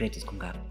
Secretos con Gabo.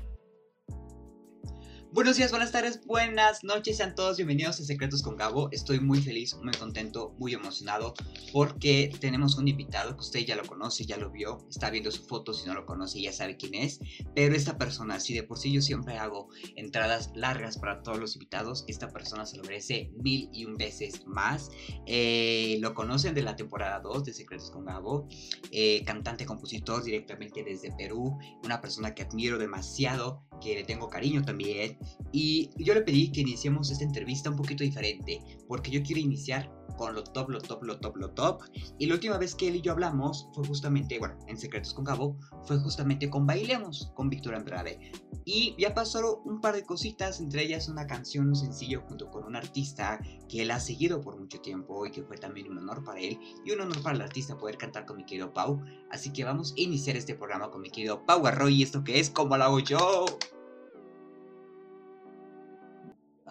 Buenos días, buenas tardes, buenas noches, sean todos bienvenidos a Secretos con Gabo. Estoy muy feliz, muy contento, muy emocionado porque tenemos un invitado que usted ya lo conoce, ya lo vio, está viendo su foto, si no lo conoce ya sabe quién es. Pero esta persona, si de por sí yo siempre hago entradas largas para todos los invitados, esta persona se lo merece mil y un veces más. Eh, lo conocen de la temporada 2 de Secretos con Gabo, eh, cantante, compositor directamente desde Perú, una persona que admiro demasiado, que le tengo cariño también y yo le pedí que iniciemos esta entrevista un poquito diferente, porque yo quiero iniciar con lo top, lo top, lo top, lo top. Y la última vez que él y yo hablamos fue justamente, bueno, en Secretos con Cabo, fue justamente con Bailemos, con Víctor Andrade. Y ya pasó un par de cositas, entre ellas una canción, un sencillo junto con un artista que él ha seguido por mucho tiempo y que fue también un honor para él y un honor para el artista poder cantar con mi querido Pau. Así que vamos a iniciar este programa con mi querido Pau Arroy y esto que es como lo hago yo.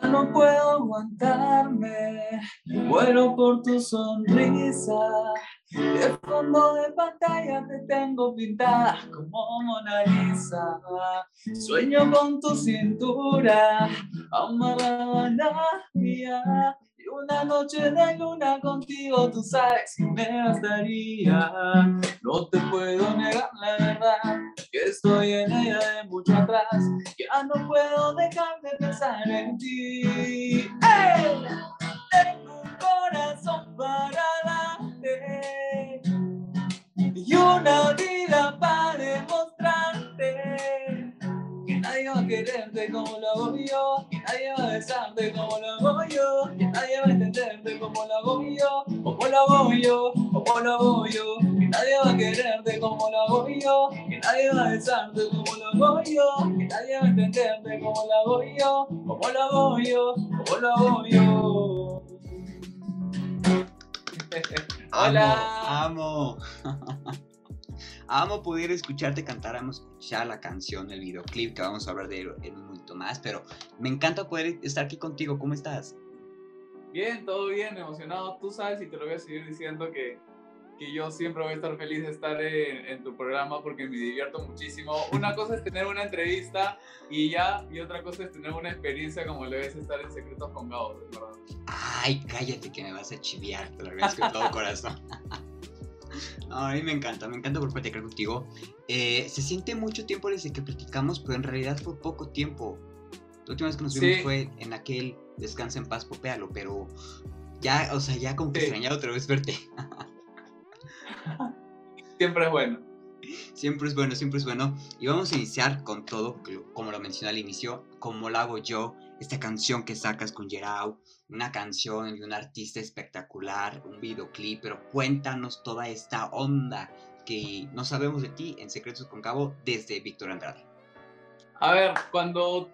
No puedo aguantarme, muero por tu sonrisa. De fondo de pantalla te tengo pintada como Mona Lisa. Sueño con tu cintura, amarrada la mía. Una noche de luna contigo, tú sabes que me bastaría. No te puedo negar la verdad, que estoy en ella de mucho atrás. Ya no puedo dejar de pensar en ti. Tengo un corazón para darte y una vida para demostrarte que nadie va a quererte como lo hago yo, que nadie va a besarte como lo hago yo, como lo hago yo, como lo hago yo, que nadie va a quererte como lo hago yo, que nadie va a besarte como lo hago yo, que nadie va a entenderte como lo hago yo, como lo hago yo, como lo hago yo. Hola. Amo, amo. amo poder escucharte cantar, amo escuchar la canción, el videoclip, que vamos a hablar de él en un momento más, pero me encanta poder estar aquí contigo. ¿Cómo estás? Bien, todo bien, emocionado. Tú sabes y te lo voy a seguir diciendo que, que yo siempre voy a estar feliz de estar en, en, tu programa porque me divierto muchísimo. Una cosa es tener una entrevista y ya, y otra cosa es tener una experiencia como lo es estar en Secretos con Gabo, ¿verdad? Ay, cállate que me vas a chiviar, te lo agradezco de todo corazón. A mí me encanta, me encanta por platicar contigo. Eh, se siente mucho tiempo desde que platicamos, pero en realidad fue poco tiempo. La última vez que nos vimos Sí. fue en aquel Descansa en paz, popéalo, pero ya, o sea, ya como que Sí. extrañaba otra vez verte. Siempre es bueno. Siempre es bueno, siempre es bueno. Y vamos a iniciar con todo, como lo mencioné al inicio, como lo hago yo, esta canción que sacas con Gerau, una canción de un artista espectacular, un videoclip, pero cuéntanos toda esta onda que no sabemos de ti en Secretos con Cabo desde Víctor Andrade. A ver, cuando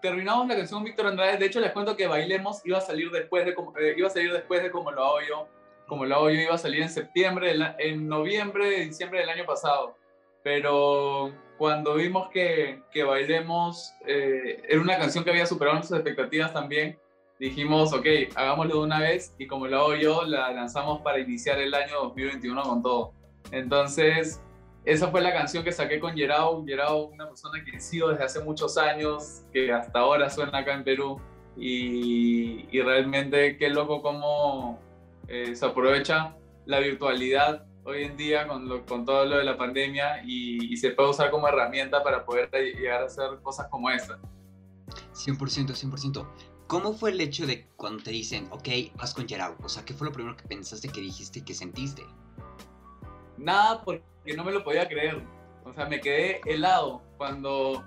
terminamos la canción Víctor Andrade, de hecho les cuento que Bailemos iba a salir después de como, eh, iba a salir después de como lo hago yo. Como lo hago yo iba a salir en septiembre, en noviembre, diciembre del año pasado. Pero cuando vimos que, que Bailemos eh, era una canción que había superado nuestras expectativas también, dijimos, ok, hagámoslo de una vez y como lo hago yo, la lanzamos para iniciar el año 2021 con todo. Entonces, esa fue la canción que saqué con Gerao. Gerao, una persona que sigo desde hace muchos años, que hasta ahora suena acá en Perú. Y, y realmente qué loco cómo eh, se aprovecha la virtualidad hoy en día con, lo- con todo lo de la pandemia y, y se puede usar como herramienta para poder llegar a hacer cosas como esta. 100%, 100%. ¿Cómo fue el hecho de cuando te dicen, ok, vas con Gerau? O sea, ¿qué fue lo primero que pensaste, que dijiste, que sentiste? Nada porque no me lo podía creer. O sea, me quedé helado cuando...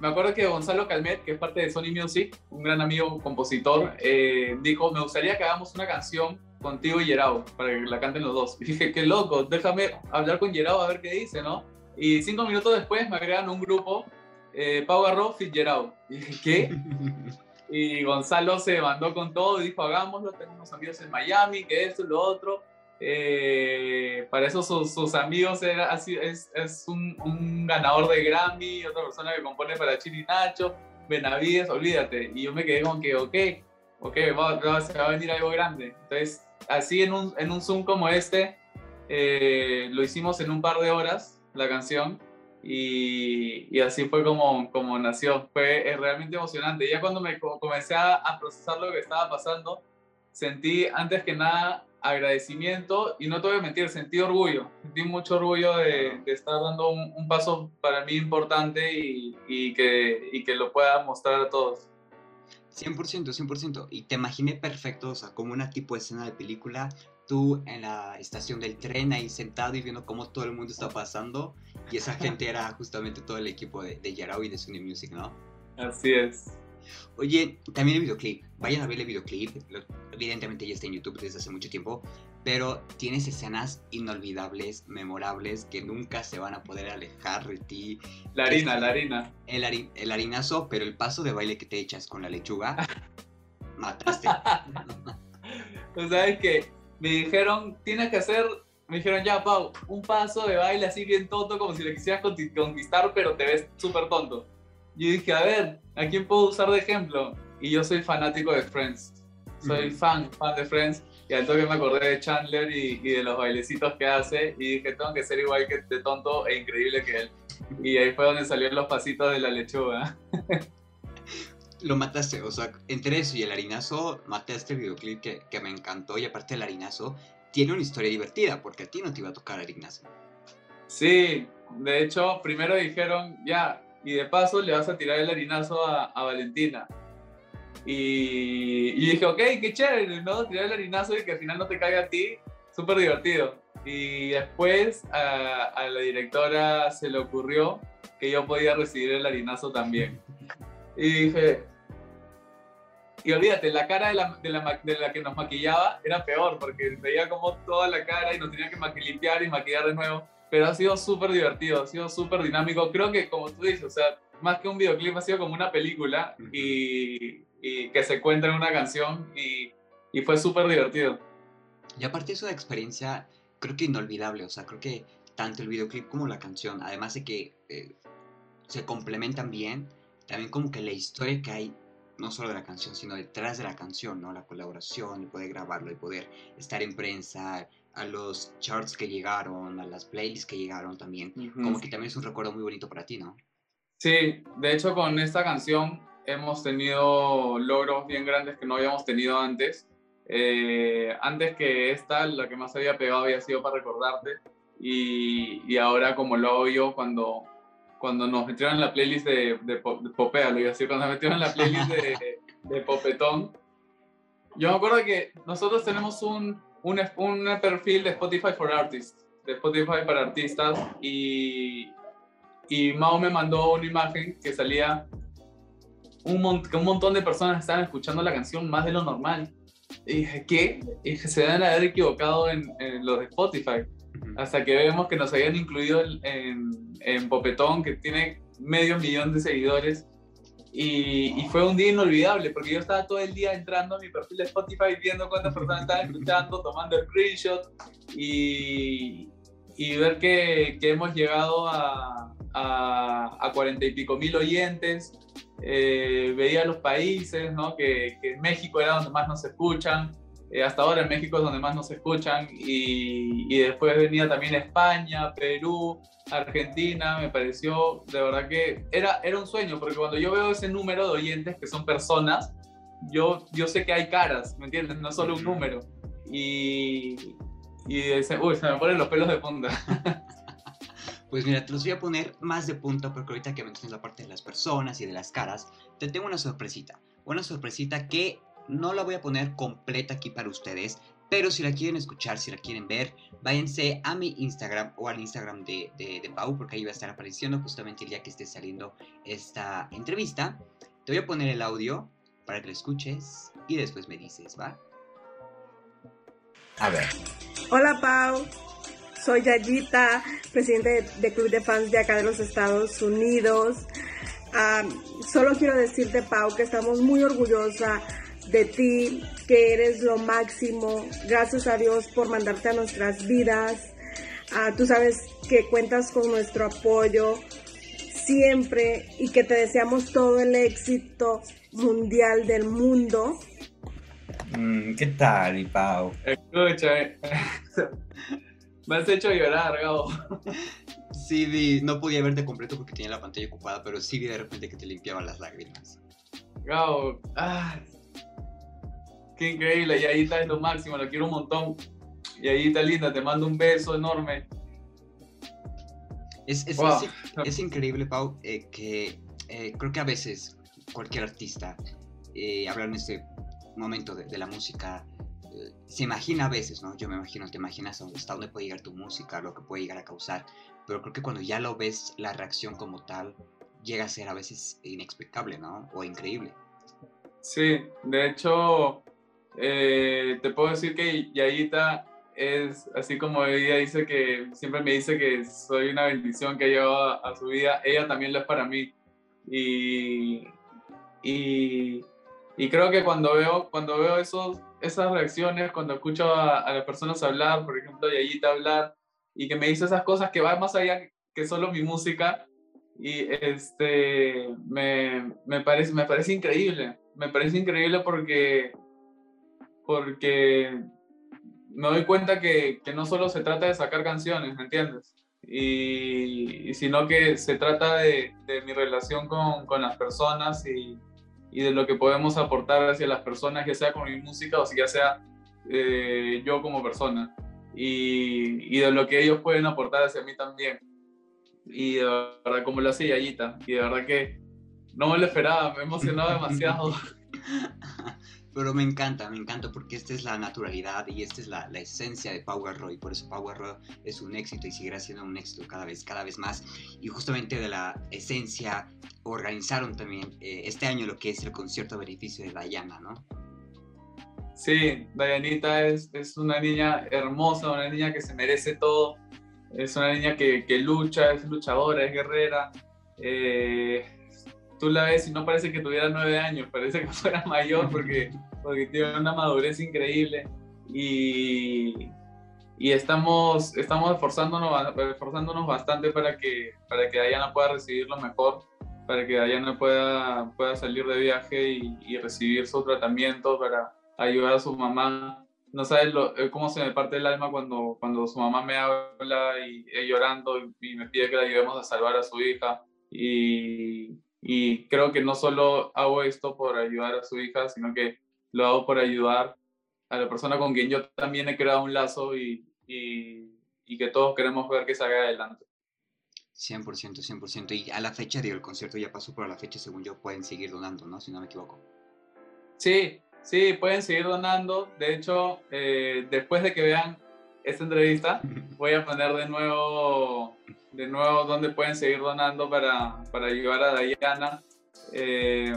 Me acuerdo que Gonzalo Calmet, que es parte de Sony Music, un gran amigo compositor, eh, dijo, me gustaría que hagamos una canción contigo y Gerao, para que la canten los dos. Y dije, qué loco, déjame hablar con Gerao a ver qué dice, ¿no? Y cinco minutos después me agregan un grupo, eh, Pau Garro, Fit Gerao. Y dije, ¿qué? Y Gonzalo se mandó con todo y dijo, hagámoslo, tengo unos amigos en Miami, que esto lo otro. Eh, para eso sus, sus amigos era, así, es, es un, un, ganador de Grammy, otra persona que compone para Chili Nacho, Benavides, olvídate. Y yo me quedé con que, ok, ok, va, va, se va a venir algo grande. Entonces, así en un, en un Zoom como este, eh, lo hicimos en un par de horas, la canción, Y, y, así fue como, como nació. Fue es realmente emocionante. Ya cuando me comencé a, a, procesar lo que estaba pasando, sentí antes que nada agradecimiento y no te voy a mentir, sentí orgullo. Sentí mucho orgullo de, de estar dando un, un, paso para mí importante y, y, que, y que lo pueda mostrar a todos. 100%, 100%. Y te imaginé perfecto, o sea, como una tipo de escena de película, tú en la estación del tren ahí sentado y viendo cómo todo el mundo está pasando. Y esa gente era justamente todo el equipo de, de Yarao y de Sony Music, ¿no? Así es. Oye, también el videoclip. Vayan a ver el videoclip. Evidentemente ya está en YouTube desde hace mucho tiempo. Pero tienes escenas inolvidables, memorables, que nunca se van a poder alejar de ti. La harina, la harina. El, hari, el harinazo, pero el paso de baile que te echas con la lechuga, mataste. pues sabes que me dijeron, tienes que hacer, me dijeron, ya, Pau, un paso de baile así bien tonto, como si le quisieras conquistar, pero te ves súper tonto. Yo dije, a ver, ¿a quién puedo usar de ejemplo? Y yo soy fanático de Friends. Soy fan, fan de Friends. Y al toque me acordé de Chandler y, y, de los bailecitos que hace. Y dije, tengo que ser igual que de tonto e increíble que él. Y ahí fue donde salieron los pasitos de la lechuga. Lo mataste, o sea, entre eso y el harinazo, maté este videoclip que, que me encantó. Y aparte, el harinazo tiene una historia divertida, porque a ti no te iba a tocar harinazo. Sí, de hecho, primero dijeron, ya, y de paso le vas a tirar el harinazo a, a Valentina. Y, y, dije, ok, qué chévere, ¿no? Tirar el harinazo y que al final no te caiga a ti, súper divertido. Y después a, a, la directora se le ocurrió que yo podía recibir el harinazo también. Y dije, y olvídate, la cara de la, de la, de la que nos maquillaba era peor, porque veía como toda la cara y nos tenía que limpiar y maquillar de nuevo pero ha sido súper divertido, ha sido súper dinámico. Creo que, como tú dices, o sea, más que un videoclip, ha sido como una película y, y que se cuenta en una canción y, y fue súper divertido. Y aparte es una experiencia, creo que inolvidable, o sea, creo que tanto el videoclip como la canción, además de que eh, se complementan bien, también como que la historia que hay, no solo de la canción, sino detrás de la canción, ¿no? La colaboración, el poder grabarlo, el poder estar en prensa, a los charts que llegaron, a las playlists que llegaron también. Uh -huh. Como que también es un recuerdo muy bonito para ti, ¿no? Sí, de hecho con esta canción hemos tenido logros bien grandes que no habíamos tenido antes. Eh, antes que esta, la que más había pegado había sido para recordarte. Y, y ahora como lo hago yo cuando, cuando nos metieron en la playlist de, de, de Popea, iba a decir, cuando nos metieron en la playlist de, de Popetón. Yo me acuerdo que nosotros tenemos un, un, un perfil de Spotify for Artists, de Spotify para artistas, y, y Mao me mandó una imagen que salía un, que un montón de personas estaban escuchando la canción más de lo normal. Y dije, ¿qué? Y dije, se deben haber equivocado en, en los de Spotify. Hasta que vemos que nos habían incluido en, Popetón, que tiene medio millón de seguidores. Y, fue un día inolvidable porque yo estaba todo el día entrando a mi perfil de Spotify viendo cuántas personas estaban escuchando, tomando el screenshot y, y ver que, hemos llegado a, a, a 40 y pico mil oyentes. Eh, veía los países, ¿no? que México era donde más nos escuchan. Eh, hasta ahora en México es donde más nos escuchan y, y, después venía también España, Perú, Argentina, me pareció de verdad que era, era un sueño, porque cuando yo veo ese número de oyentes que son personas, yo, yo sé que hay caras, ¿me entiendes? No solo un número. Y, y ese, uy, se me ponen los pelos de punta. Pues mira, te los voy a poner más de punta porque ahorita que mencionas la parte de las personas y de las caras, te tengo una sorpresita. Una sorpresita que no la voy a poner completa aquí para ustedes, pero si la quieren escuchar, si la quieren ver, váyanse a mi Instagram o al Instagram de, de, Pau, porque ahí va a estar apareciendo justamente el día que esté saliendo esta entrevista. Te voy a poner el audio para que lo escuches y después me dices, ¿va? A ver. Hola Pau, soy Yayita, presidente de, Club de Fans de acá de los Estados Unidos. Um, solo quiero decirte, Pau, que estamos muy orgullosa de ti, que eres lo máximo. Gracias a Dios por mandarte a nuestras vidas. Uh, tú sabes que cuentas con nuestro apoyo siempre y que te deseamos todo el éxito mundial del mundo. Mm, ¿Qué tal, mi Pau? Escucha, me has hecho llorar, Gabo. sí vi, no podía verte completo porque tenía la pantalla ocupada, pero sí vi de repente que te limpiaban las lágrimas. Gabo, ah, qué increíble, Yayita es lo máximo, lo quiero un montón. Yayita linda, te mando un beso enorme. Es, es, Wow. es- es increíble, Pau, eh, que eh, creo que a veces cualquier artista, eh, hablar en este momento de, de la música, eh, se imagina a veces, ¿no? Yo me imagino, te imaginas hasta dónde puede llegar tu música, lo que puede llegar a causar, pero creo que cuando ya lo ves, la reacción como tal llega a ser a veces inexplicable, ¿no? O increíble. Sí, de hecho, eh, te puedo decir que Yayita es, así como ella dice que siempre me dice que soy una bendición que ha llevado a, su vida, ella también lo es para mí. Y, y, creo que cuando veo, cuando veo esos, esas reacciones, cuando escucho a, las personas hablar, por ejemplo, Yayita hablar, y que me dice esas cosas que van más allá que solo mi música, y este, me, me, parece, me parece increíble. Me parece increíble porque, porque me doy cuenta que, que no solo se trata de sacar canciones, ¿me entiendes? Y, sino que se trata de, de mi relación con, con las personas y, y, de lo que podemos aportar hacia las personas, ya sea con mi música o si ya sea eh, yo como persona. Y, y de lo que ellos pueden aportar hacia mí también y de verdad como lo hace Yayita y de verdad que no me lo esperaba, me he emocionado demasiado. Pero me encanta, me encanta porque esta es la naturalidad y esta es la, la esencia de Power Roy. Por eso Power Roy es un éxito y seguirá siendo un éxito cada vez, cada vez más. Y justamente de la esencia organizaron también eh, este año lo que es el concierto a beneficio de Diana, ¿no? Sí, Dayanita es, es una niña hermosa, una niña que se merece todo. Es una niña que, que lucha, es luchadora, es guerrera. Eh, tú la ves y no parece que tuviera nueve años, parece que fuera mayor porque, porque tiene una madurez increíble. Y, y estamos, estamos esforzándonos, esforzándonos bastante para que, para que Dayana pueda recibir lo mejor, para que Dayana pueda, pueda salir de viaje y, y recibir su tratamiento, para ayudar a su mamá no sabes lo, eh, cómo se me parte el alma cuando, cuando su mamá me habla y, y llorando y, y, me pide que la ayudemos a salvar a su hija. Y, y, creo que no solo hago esto por ayudar a su hija, sino que lo hago por ayudar a la persona con quien yo también he creado un lazo y, y que todos queremos ver que salga adelante. 100%, 100%. Y a la fecha, digo, el concierto ya pasó, pero a la fecha, según yo, pueden seguir donando, ¿no? Si no me equivoco. Sí, Sí, pueden seguir donando. De hecho, eh, después de que vean esta entrevista, voy a poner de nuevo, de nuevo dónde pueden seguir donando para, para ayudar a Dayana. Eh,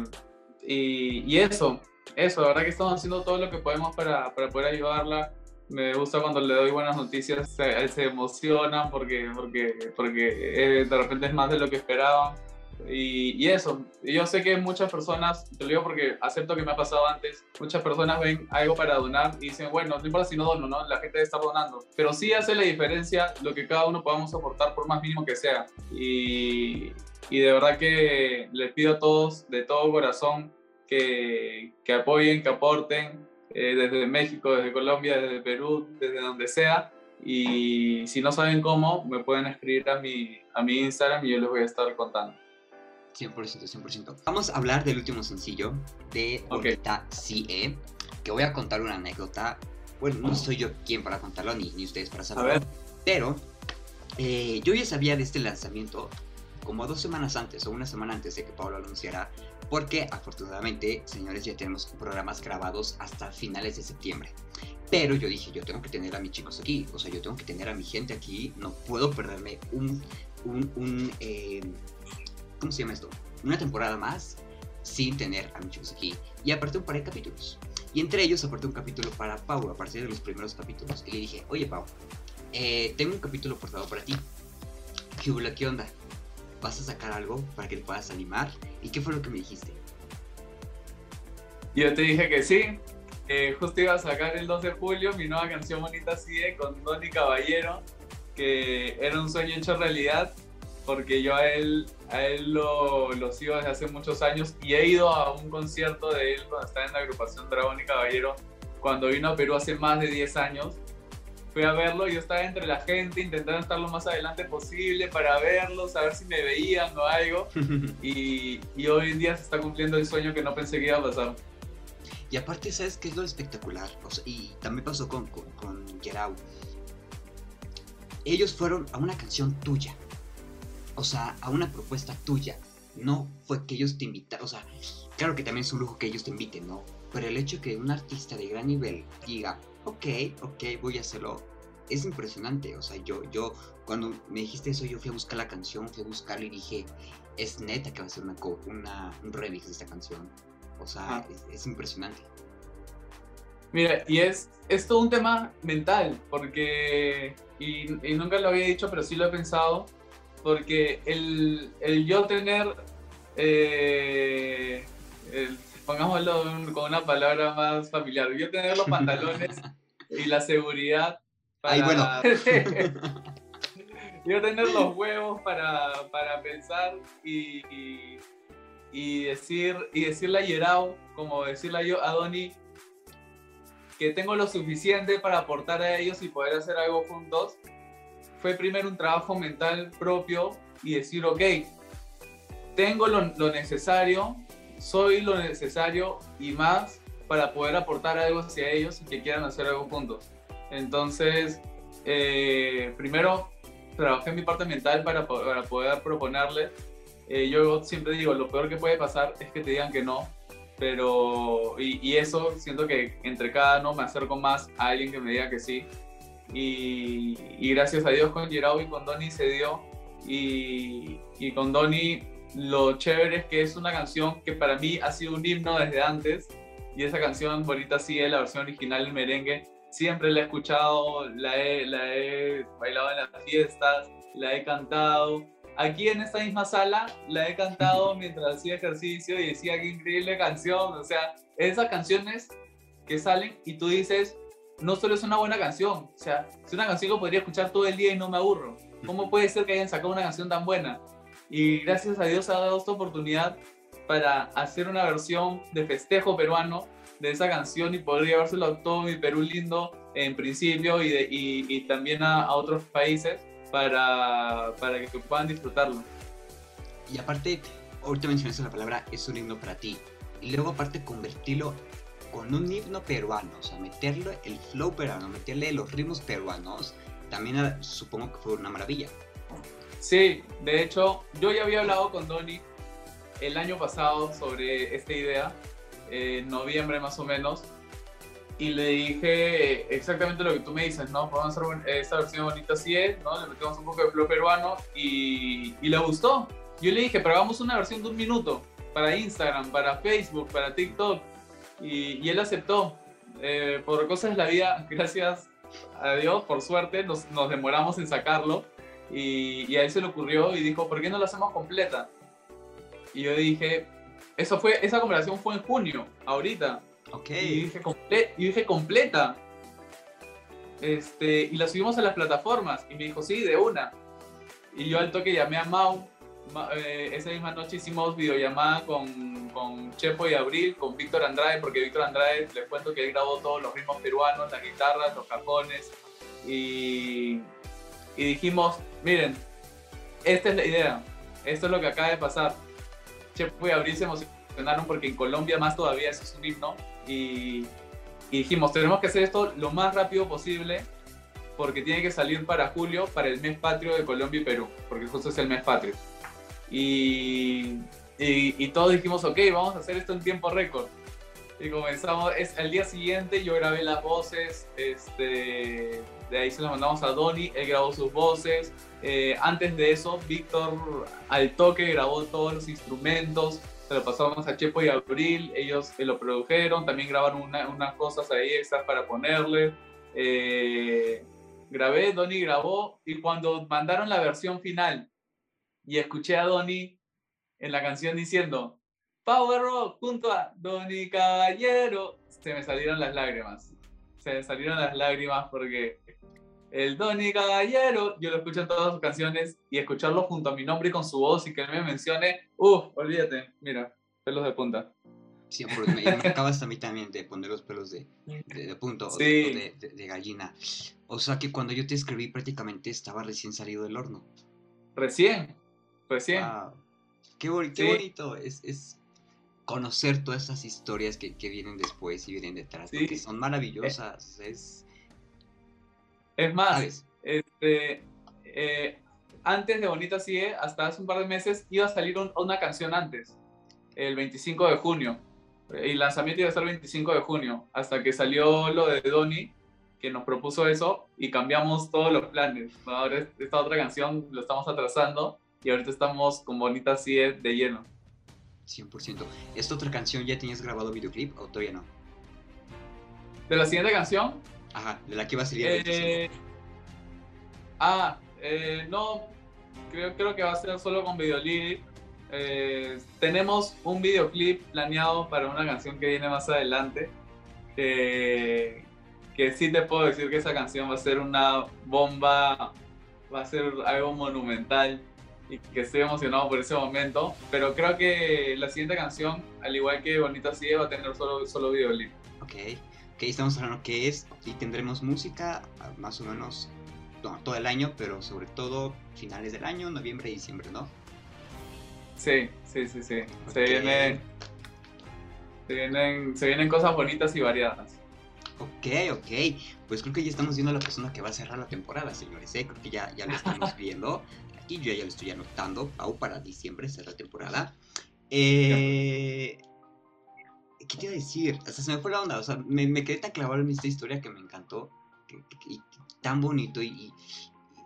y, y, eso, eso, la verdad que estamos haciendo todo lo que podemos para, para poder ayudarla. Me gusta cuando le doy buenas noticias, se, se emocionan porque, porque, porque eh, de repente es más de lo que esperaban. Y, y, eso, yo sé que muchas personas, te lo digo porque acepto que me ha pasado antes, muchas personas ven algo para donar y dicen, bueno, no importa si no dono, ¿no? La gente está donando. Pero sí hace la diferencia lo que cada uno podamos aportar, por más mínimo que sea. Y, y de verdad que les pido a todos, de todo corazón, que, que apoyen, que aporten, eh, desde México, desde Colombia, desde Perú, desde donde sea. Y si no saben cómo, me pueden escribir a mi, a mi Instagram y yo les voy a estar contando. 100%, 100%. Vamos a hablar del último sencillo de Bonita okay. CE, que voy a contar una anécdota. Bueno, no soy yo quien para contarlo, ni, ni ustedes para saberlo. Pero eh, yo ya sabía de este lanzamiento como dos semanas antes o una semana antes de que Pablo anunciara, porque afortunadamente, señores, ya tenemos programas grabados hasta finales de septiembre. Pero yo dije, yo tengo que tener a mis chicos aquí, o sea, yo tengo que tener a mi gente aquí, no puedo perderme un, un, un eh, ¿cómo se llama esto? Una temporada más sin tener a aquí. Y aparte un par de capítulos. Y entre ellos aparte un capítulo para Pau, a partir de los primeros capítulos. Y le dije, oye Pau, eh, tengo un capítulo portado para ti. ¿Qué hubo? ¿Qué onda? ¿Vas a sacar algo para que te puedas animar? ¿Y qué fue lo que me dijiste? Yo te dije que sí. Eh, justo iba a sacar el 2 de julio mi nueva canción Bonita Sigue con Donny Caballero, que era un sueño hecho realidad porque yo a él, a él lo, lo, sigo desde hace muchos años y he ido a un concierto de él cuando estaba en la agrupación Dragón y Caballero, cuando vino a Perú hace más de 10 años. fui a verlo, yo estaba entre la gente intentando estar lo más adelante posible para verlo, saber si me veían o algo. Y, y hoy en día se está cumpliendo el sueño que no pensé que iba a pasar. Y aparte, ¿sabes qué es lo espectacular? O sea, y también pasó con, con, con Get Out. Ellos fueron a una canción tuya. O sea, a una propuesta tuya. No fue que ellos te invitaron. O sea, claro que también es un lujo que ellos te inviten, ¿no? Pero el hecho que un artista de gran nivel diga, ok, ok, voy a hacerlo, es impresionante. O sea, yo, yo, cuando me dijiste eso, yo fui a buscar la canción, fui a buscarla y dije, es neta que va a ser una, una un remix de esta canción. O sea, Ajá. es, es impresionante. Mira, y es, es todo un tema mental, porque, y, y nunca lo había dicho, pero sí lo he pensado, porque el, el yo tener, eh, el- pongámoslo con una palabra más familiar, yo tener los pantalones y la seguridad Ay, bueno. yo tener los huevos para, para pensar y, y, y decir y decirle a Yerao, como decirle a yo a Donny, que tengo lo suficiente para aportar a ellos y poder hacer algo juntos, fue primero un trabajo mental propio y decir, ok, tengo lo, lo necesario, soy lo necesario y más para poder aportar algo hacia ellos y que quieran hacer algo juntos. Entonces, eh, primero trabajé mi parte mental para, para poder proponerles. Eh, yo siempre digo, lo peor que puede pasar es que te digan que no, pero y, y eso siento que entre cada no me acerco más a alguien que me diga que sí. Y, y gracias a Dios con Gerao y con Donny se dio. Y, y con Donny lo chévere es que es una canción que para mí ha sido un himno desde antes. Y esa canción, bonita sí es la versión original del merengue. Siempre la he escuchado, la he, la he bailado en las fiestas, la he cantado. Aquí en esta misma sala la he cantado mientras hacía ejercicio y decía qué increíble canción. O sea, esas canciones que salen y tú dices, no solo es una buena canción, o sea, es una canción que podría escuchar todo el día y no me aburro. ¿Cómo puede ser que hayan sacado una canción tan buena? Y gracias a Dios ha dado esta oportunidad para hacer una versión de festejo peruano de esa canción y poder llevárselo a todo mi Perú lindo en principio y, de- y- y también a, a otros países para, para que puedan disfrutarlo. Y aparte, ahorita mencionaste la palabra, es un himno para ti. Y luego aparte convertirlo con un himno peruano, o sea, meterle el flow peruano, meterle los ritmos peruanos, también supongo que fue una maravilla. Sí, de hecho, yo ya había hablado con Donny el año pasado sobre esta idea, en noviembre más o menos, y le dije exactamente lo que tú me dices, ¿no? Podemos hacer esta versión bonita así es, ¿no? Le metemos un poco de flow peruano y, y le gustó. Yo le dije, pero hagamos una versión de un minuto para Instagram, para Facebook, para TikTok, y, y él aceptó. Eh, por cosas de la vida, gracias a Dios, por suerte, nos, nos demoramos en sacarlo. Y, y a él se le ocurrió y dijo, ¿por qué no lo hacemos completa? Y yo dije, eso fue, esa conversación fue en junio, ahorita. Ok. Y dije, comple- y dije, completa. Este, y la subimos a las plataformas. Y me dijo, sí, de una. Y yo al toque llamé a Mau. Eh, esa misma noche hicimos videollamada con, con Chepo y Abril, con Víctor Andrade, porque Víctor Andrade, les cuento que él grabó todos los ritmos peruanos, las guitarras, los cajones. Y, y dijimos, miren, esta es la idea. Esto es lo que acaba de pasar. Chepo y Abril se emocionaron porque en Colombia más todavía eso es un himno. Y, y dijimos, tenemos que hacer esto lo más rápido posible porque tiene que salir para julio, para el mes patrio de Colombia y Perú, porque justo es el mes patrio. Y, todos dijimos, ok, vamos a hacer esto en tiempo récord. Y comenzamos, es, al día siguiente yo grabé las voces, este, de ahí se las mandamos a Donny, él grabó sus voces. Eh, antes de eso, Víctor al toque grabó todos los instrumentos, se lo pasamos a Chepo y Abril, ellos lo produjeron, también grabaron una- unas cosas ahí extras para ponerle. Eh, grabé, Donny grabó, y cuando mandaron la versión final y escuché a Donny en la canción diciendo Power Rock junto a Donny Caballero, se me salieron las lágrimas. Se me salieron las lágrimas porque el Donny Caballero, yo lo escucho en todas sus canciones y escucharlo junto a mi nombre y con su voz y que él me mencione, uff, olvídate, mira, pelos de punta. Siempre me, me acabas a mí también de poner los pelos de, de, de punto, o Sí. de, de- de gallina. O sea que cuando yo te escribí prácticamente estaba recién salido del horno. Recién, recién. Wow. Qué, boni- qué Sí. bonito es, es conocer todas estas historias que, que vienen después y vienen detrás, Sí. porque son maravillosas. Es, Es más, este, eh, antes de Bonita Sigue, hasta hace un par de meses, iba a salir un- una canción antes, el 25 de junio. El lanzamiento iba a ser el 25 de junio, hasta que salió lo de Donny, que nos propuso eso, y cambiamos todos los planes. Ahora es- esta otra canción lo estamos atrasando, y ahorita estamos con Bonita Sigue de lleno. 100%. ¿Esta otra canción ya tenías grabado videoclip o todavía no? De la siguiente canción, Ajá, de la que iba a salir el 25. Eh, ah, eh, no, creo, creo que va a ser solo con videoclip. Eh, tenemos un videoclip planeado para una canción que viene más adelante. Que sí te puedo decir que esa canción va a ser una bomba, va a ser algo monumental y que estoy emocionado por ese momento. Pero creo que la siguiente canción, al igual que Bonita Sigue, va a tener solo, solo videoclip. Ok, ok, estamos hablando que es y tendremos música ah, más o menos no, todo el año, pero sobre todo finales del año, noviembre y diciembre, ¿no? Sí, sí, sí, sí. Se, Ok. viene, se, vienen, se vienen cosas bonitas y variadas. Ok, ok. Pues creo que ya estamos viendo a la persona que va a cerrar la temporada, señores. ¿eh? Creo que ya, ya lo estamos viendo. Aquí yo ya lo estoy anotando. Para diciembre la temporada. Eh, ¿Qué te iba a decir? Hasta se me fue la onda. O sea, me, quedé tan clavado en esta historia que me encantó. que- y tan bonito. Y,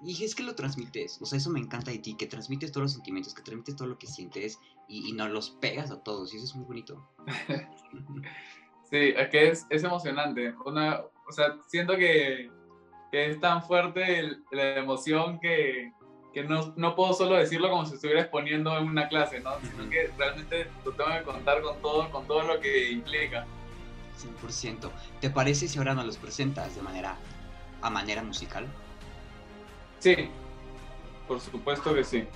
y, es que lo transmites. O sea, eso me encanta de ti. Que transmites todos los sentimientos, que transmites todo lo que sientes. Y, y nos los pegas a todos. Y eso es muy bonito. Sí, es que es, es emocionante. Una, o sea, siento que, es tan fuerte la emoción que, que no, no puedo solo decirlo como si estuviera exponiendo en una clase, ¿no? Sino que realmente lo tengo que contar con todo, con todo lo que implica. 100%. ¿Te parece si ahora nos los presentas de manera a manera musical? Sí, por supuesto que sí.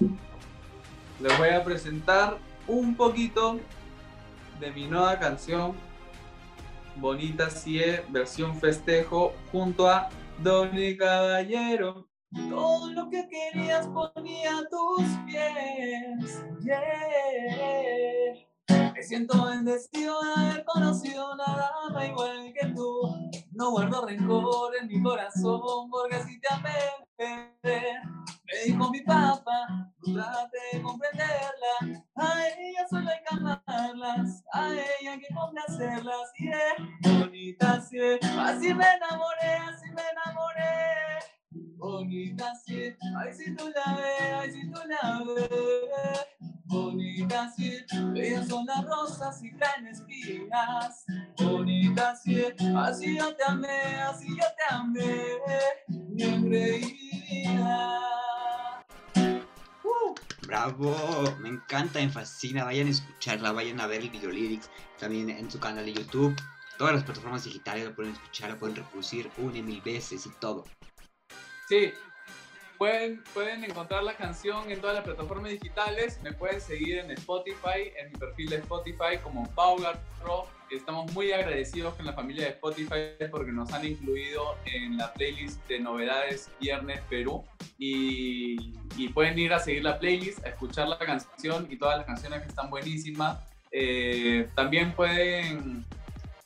Les voy a presentar un poquito de mi nueva canción, Bonita Sie, versión festejo, junto a Donny Caballero. Todo lo que querías ponía a tus pies. Me siento bendecido de haber conocido una dama igual que tú. No guardo rencor en mi corazón porque así te amé. Me dijo mi papá, no trate de comprenderla. A ella solo hay que amarlas, a ella hay que complacerlas. Y bonita, sí. Así me enamoré, así me enamoré. Bonita, sí. Ay, si tú la ves, ay, si tú la ves. Bonita, sí. Bellas son las rosas y traen espinas. Bonita, sí. Así yo te amé, así yo te amé. Mi engreída. Uh. ¡Bravo! Me encanta, me fascina. Vayan a escucharla, vayan a ver el video lyrics también en su canal de YouTube. Todas las plataformas digitales la pueden escuchar, la pueden reproducir una y mil veces y todo. Sí, pueden, pueden encontrar la canción en todas las plataformas digitales. Me pueden seguir en Spotify, en mi perfil de Spotify como Pau Garro. Estamos muy agradecidos con la familia de Spotify porque nos han incluido en la playlist de novedades Viernes Perú. Y, pueden ir a seguir la playlist, a escuchar la canción y todas las canciones que están buenísimas. Eh, también pueden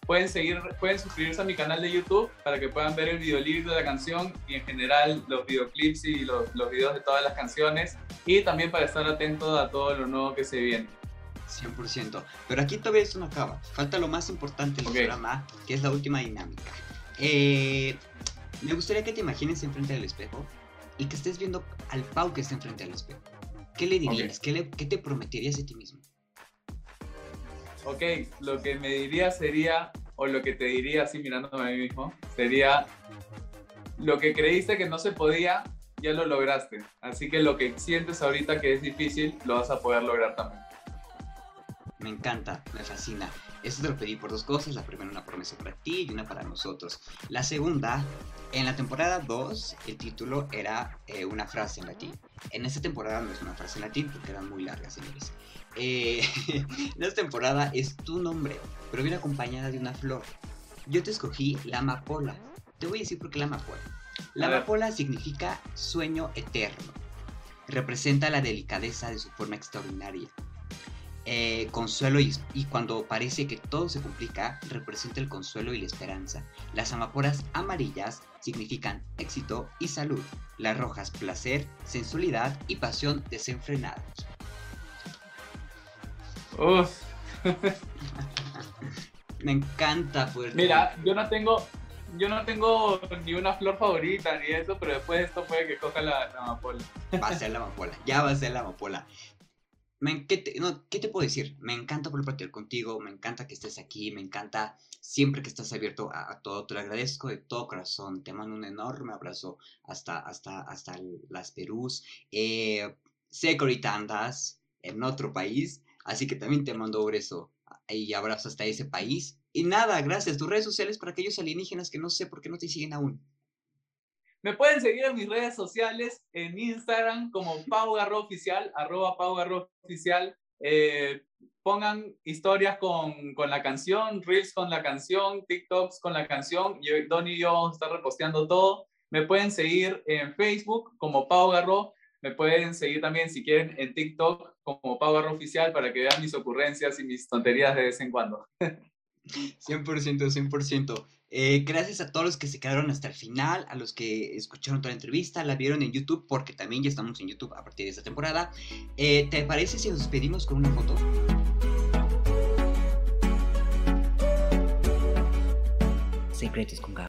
pueden seguir, pueden suscribirse a mi canal de YouTube para que puedan ver el videolibro de la canción y en general los videoclips y los, los videos de todas las canciones y también para estar atento a todo lo nuevo que se viene. 100%. Pero aquí todavía esto no acaba. Falta lo más importante del Ok. programa, que es la última dinámica. Eh, me gustaría que te imagines enfrente del espejo y que estés viendo al Pau que está enfrente del espejo. ¿Qué le dirías? ¿Qué, le- qué te prometerías a ti mismo? Ok, lo que me diría sería, o lo que te diría así mirándome a mí mismo, sería lo que creíste que no se podía, ya lo lograste. Así que lo que sientes ahorita que es difícil, lo vas a poder lograr también. Me encanta, me fascina. Esto te lo pedí por dos cosas. La primera, una promesa para ti y una para nosotros. La segunda En la temporada 2, el título era eh, una frase en latín. En esta temporada no es una frase en latín porque eran muy largas, señores. Eh, en esta temporada es tu nombre, pero viene acompañada de una flor. Yo te escogí la amapola. Te voy a decir por qué la amapola. La amapola significa sueño eterno. Representa la delicadeza de su forma extraordinaria. Eh, consuelo y, y cuando parece que todo se complica, representa el consuelo y la esperanza. Las amapolas amarillas significan éxito y salud. Las rojas placer, sensualidad y pasión desenfrenados. Me encanta poder... Mira, yo no tengo, yo no tengo ni una flor favorita ni eso, pero después de esto puede que coja la, la amapola. Va a ser la amapola, ya va a ser la amapola. Me, ¿qué, te, no, ¿Qué te puedo decir? Me encanta poder platicar contigo, me encanta que estés aquí, me encanta siempre que estás abierto a, a todo. Te lo agradezco de todo corazón. Te mando un enorme abrazo hasta, hasta, hasta las Perús. Eh, sé que ahorita andas en otro país, así que también te mando un beso y abrazo hasta ese país. Y nada, gracias. Tus redes sociales para aquellos alienígenas que no sé por qué no te siguen aún. Me pueden seguir en mis redes sociales, en Instagram como Pau Garro Oficial, arroba Pau Garro Oficial. Eh, pongan historias con, con la canción, Reels con la canción, TikToks con la canción. Y hoy Donny y yo vamos a estar reposteando todo. Me pueden seguir en Facebook como Pau Garro. Me pueden seguir también, si quieren, en TikTok como Pau Garro Oficial para que vean mis ocurrencias y mis tonterías de vez en cuando. 100%, 100%. Eh, gracias a todos los que se quedaron hasta el final, a los que escucharon toda la entrevista, la vieron en YouTube, porque también ya estamos en YouTube a partir de esta temporada. Eh, ¿Te parece si nos despedimos con una foto? Secretos con Gabo.